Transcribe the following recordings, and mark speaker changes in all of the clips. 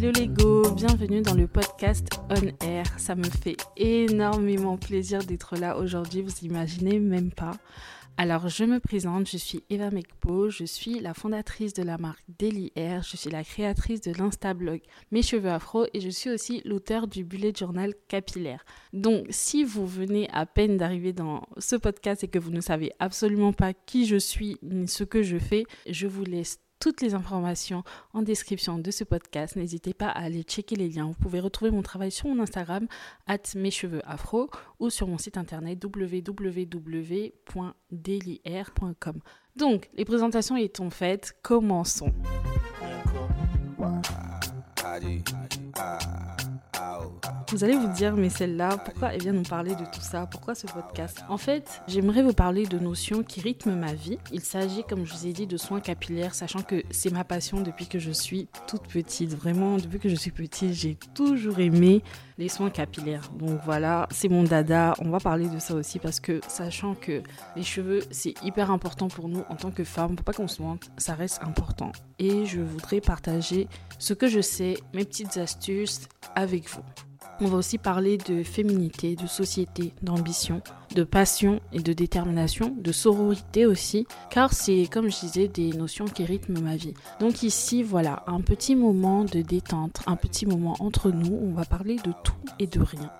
Speaker 1: Hello les go, bienvenue dans le podcast On Air. Ça me fait énormément plaisir d'être là aujourd'hui, vous imaginez même pas. Alors, je me présente, je suis Eva Mekpo, je suis la fondatrice de la marque Daily Air, je suis la créatrice de l'Instablog Mes Cheveux Afro et je suis aussi l'auteur du bullet journal capillaire. Donc, si vous venez à peine d'arriver dans ce podcast et que vous ne savez absolument pas qui je suis ni ce que je fais, je vous laisse toutes les informations en description de ce podcast. N'hésitez pas à aller checker les liens. Vous pouvez retrouver mon travail sur mon Instagram, at mes cheveux afro, ou sur mon site internet www.dailyr.com. Donc, les présentations étant faites, commençons. Vous allez vous dire, mais celle-là, pourquoi elle vient nous parler de tout ça? Pourquoi ce podcast? En fait, j'aimerais vous parler de notions qui rythment ma vie. Il s'agit, comme je vous ai dit, de soins capillaires, sachant que c'est ma passion depuis que je suis toute petite. Vraiment, depuis que je suis petite, j'ai toujours aimé les soins capillaires. Donc voilà, c'est mon dada. On va parler de ça aussi parce que, sachant que les cheveux, c'est hyper important pour nous en tant que femmes, pour pas qu'on se mente, ça reste important. Et je voudrais partager ce que je sais, mes petites astuces avec vous. On va aussi parler de féminité, de société, d'ambition, de passion et de détermination, de sororité aussi, car c'est, comme je disais, des notions qui rythment ma vie. Donc ici, voilà, un petit moment de détente, un petit moment entre nous, on va parler de tout et de rien.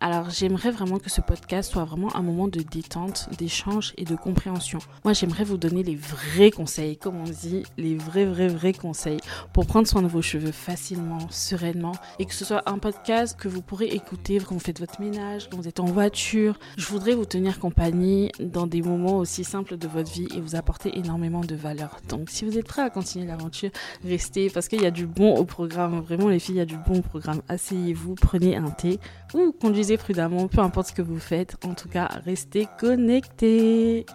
Speaker 1: Alors j'aimerais vraiment que ce podcast soit vraiment un moment de détente, d'échange et de compréhension. Moi j'aimerais vous donner les vrais conseils, comme on dit, les vrais vrais vrais conseils pour prendre soin de vos cheveux facilement, sereinement et que ce soit un podcast que vous pourrez écouter quand vous faites votre ménage, quand vous êtes en voiture. Je voudrais vous tenir compagnie dans des moments aussi simples de votre vie et vous apporter énormément de valeur. Donc si vous êtes prêts à continuer l'aventure, restez parce qu'il y a du bon au programme. Vraiment les filles, il y a du bon au programme. Asseyez-vous, prenez un thé ou prudemment, peu importe ce que vous faites. En tout cas, restez connectés.